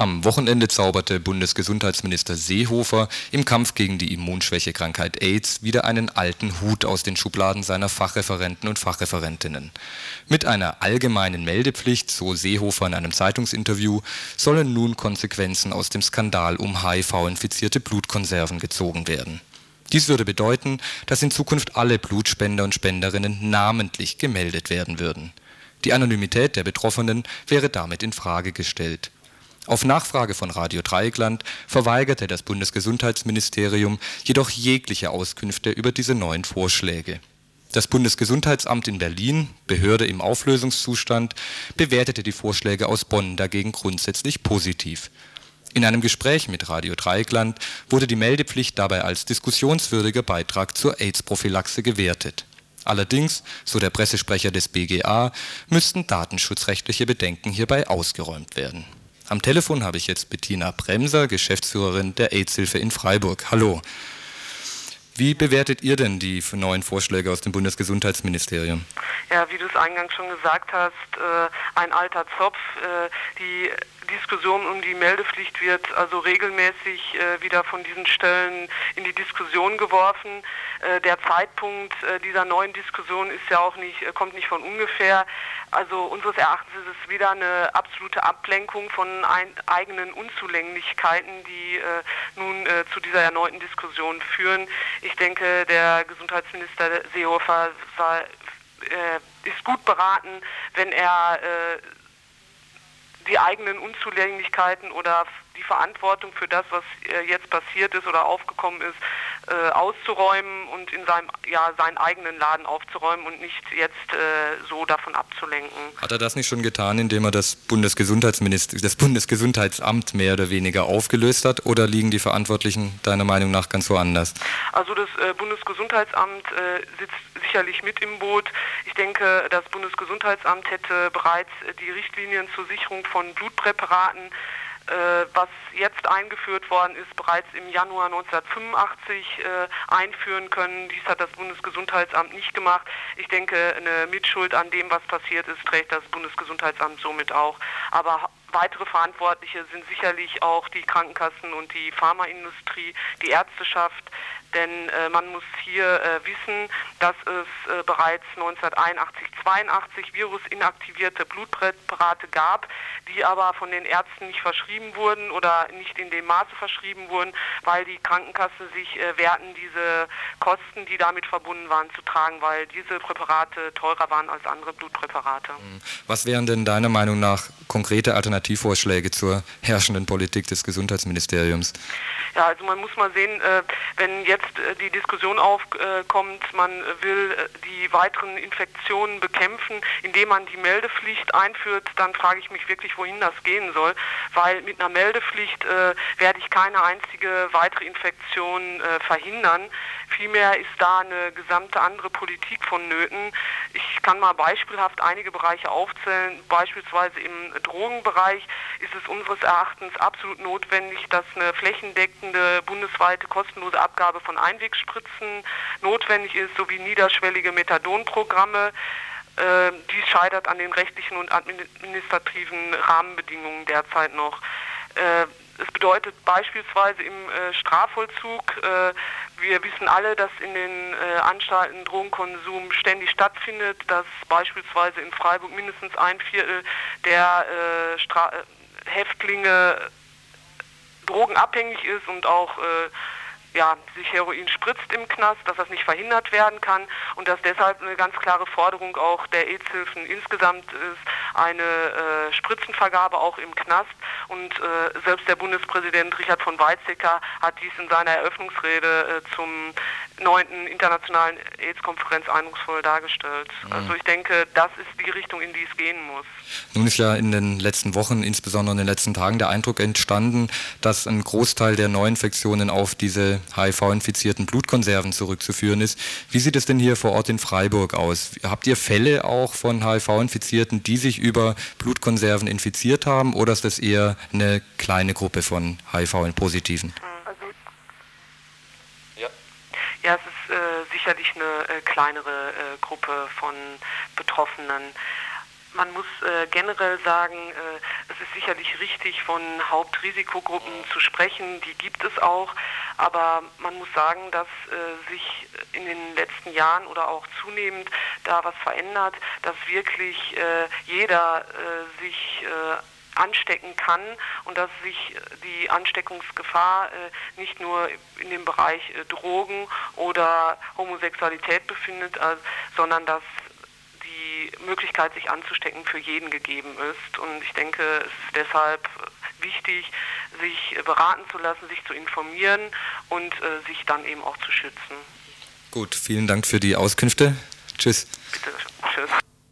Am Wochenende zauberte Bundesgesundheitsminister Seehofer im Kampf gegen die Immunschwächekrankheit AIDS wieder einen alten Hut aus den Schubladen seiner Fachreferenten und Fachreferentinnen. Mit einer allgemeinen Meldepflicht, so Seehofer in einem Zeitungsinterview, sollen nun Konsequenzen aus dem Skandal um HIV-infizierte Blutkonserven gezogen werden. Dies würde bedeuten, dass in Zukunft alle Blutspender und Spenderinnen namentlich gemeldet werden würden. Die Anonymität der Betroffenen wäre damit in Frage gestellt. Auf Nachfrage von Radio Dreieckland verweigerte das Bundesgesundheitsministerium jedoch jegliche Auskünfte über diese neuen Vorschläge. Das Bundesgesundheitsamt in Berlin, Behörde im Auflösungszustand, bewertete die Vorschläge aus Bonn dagegen grundsätzlich positiv. In einem Gespräch mit Radio Dreieckland wurde die Meldepflicht dabei als diskussionswürdiger Beitrag zur AIDS-Prophylaxe gewertet. Allerdings, so der Pressesprecher des BGA, müssten datenschutzrechtliche Bedenken hierbei ausgeräumt werden am Telefon habe ich jetzt Bettina Bremser, Geschäftsführerin der AIDS-Hilfe in Freiburg. Hallo. Wie bewertet ihr denn die neuen Vorschläge aus dem Bundesgesundheitsministerium? Ja, wie du es eingangs schon gesagt hast, äh, ein alter Zopf. Äh, die Diskussion um die Meldepflicht wird also regelmäßig äh, wieder von diesen Stellen in die Diskussion geworfen. Äh, der Zeitpunkt äh, dieser neuen Diskussion ist ja auch nicht, äh, kommt nicht von ungefähr. Also unseres Erachtens ist es wieder eine absolute Ablenkung von ein, eigenen Unzulänglichkeiten, die nun zu dieser erneuten Diskussion führen. Denke, der Gesundheitsminister Seehofer war, ist gut beraten, wenn er die eigenen Unzulänglichkeiten oder die Verantwortung für das, was äh, jetzt passiert ist oder aufgekommen ist, äh, auszuräumen und in seinem, ja, seinen eigenen Laden aufzuräumen und nicht jetzt äh, so davon abzulenken. Hat er das nicht schon getan, indem er das Bundesgesundheitsminister, das Bundesgesundheitsamt mehr oder weniger aufgelöst hat oder liegen die Verantwortlichen deiner Meinung nach ganz woanders? Also das äh, Bundesgesundheitsamt äh, sitzt sicherlich mit im Boot. Ich denke, das Bundesgesundheitsamt hätte bereits die Richtlinien zur Sicherung von Blutpräparaten äh, was jetzt eingeführt worden ist, bereits im Januar 1985 äh, einführen können. Dies hat das Bundesgesundheitsamt nicht gemacht. Ich denke, eine Mitschuld an dem, was passiert ist, trägt das Bundesgesundheitsamt somit auch. Aber weitere Verantwortliche sind sicherlich auch die Krankenkassen und die Pharmaindustrie, die Ärzteschaft, denn äh, man muss hier äh, wissen, dass es äh, bereits 1981, 82 virusinaktivierte Blutpräparate gab, die aber von den Ärzten nicht verschrieben wurden oder nicht in dem Maße verschrieben wurden, weil die Krankenkasse sich äh, wehrten, diese Kosten, die damit verbunden waren, zu tragen, weil diese Präparate teurer waren als andere Blutpräparate. Was wären denn deiner Meinung nach konkrete Alternativvorschläge zur herrschenden Politik des Gesundheitsministeriums? Ja, also man muss mal sehen, äh, wenn jetzt äh, die Diskussion aufkommt, man will äh, die weiteren Infektionen bekämpfen, indem man die Meldepflicht einführt, dann frage ich mich wirklich, wohin das gehen soll, weil mit einer Meldepflicht werde ich keine einzige weitere Infektion verhindern. Vielmehr ist da eine gesamte andere Politik vonnöten. Ich kann mal beispielhaft einige Bereiche aufzählen. Beispielsweise im Drogenbereich ist es unseres Erachtens absolut notwendig, dass eine flächendeckende bundesweite kostenlose Abgabe von Einwegspritzen notwendig ist, sowie niederschwellige Methadonprogramme. Äh, dies scheitert an den rechtlichen und administrativen Rahmenbedingungen derzeit noch. Äh, es bedeutet beispielsweise im äh, Strafvollzug, äh, wir wissen alle, dass in den äh, Anstalten Drogenkonsum ständig stattfindet, dass beispielsweise in Freiburg mindestens ein Viertel der äh, äh, Häftlinge drogenabhängig ist und auch äh, ja, sich Heroin spritzt im Knast, dass das nicht verhindert werden kann und dass deshalb eine ganz klare Forderung auch der AIDS-Hilfen insgesamt ist, eine äh, Spritzenvergabe auch im Knast. Und äh, selbst der Bundespräsident Richard von Weizsäcker hat dies in seiner Eröffnungsrede äh, zum 9. Internationalen AIDS-Konferenz eindrucksvoll dargestellt. Mhm. Also ich denke, das ist die Richtung, in die es gehen muss. Nun ist ja in den letzten Wochen, insbesondere in den letzten Tagen, der Eindruck entstanden, dass ein Großteil der Neuinfektionen auf diese HIV-infizierten Blutkonserven zurückzuführen ist. Wie sieht es denn hier vor Ort in Freiburg aus? Habt ihr Fälle auch von HIV-Infizierten, die sich über Blutkonserven infiziert haben oder ist das eher eine kleine Gruppe von HIV-Positiven? Also, ja. ja, es ist äh, sicherlich eine äh, kleinere äh, Gruppe von Betroffenen. man muss äh, generell sagen, äh, es ist sicherlich richtig, von Hauptrisikogruppen zu sprechen. Die gibt es auch. Aber man muss sagen, dass sich in den letzten Jahren oder auch zunehmend da was verändert, dass wirklich jeder sich anstecken kann und dass sich die Ansteckungsgefahr äh, nicht nur in dem Bereich äh, Drogen oder Homosexualität befindet, äh, sondern dass die Möglichkeit, sich anzustecken, für jeden gegeben ist. Und ich denke, es ist deshalb wichtig, sich beraten zu lassen, sich zu informieren und äh, sich dann eben auch zu schützen. Gut, vielen Dank für die Auskünfte. Tschüss. Bitte.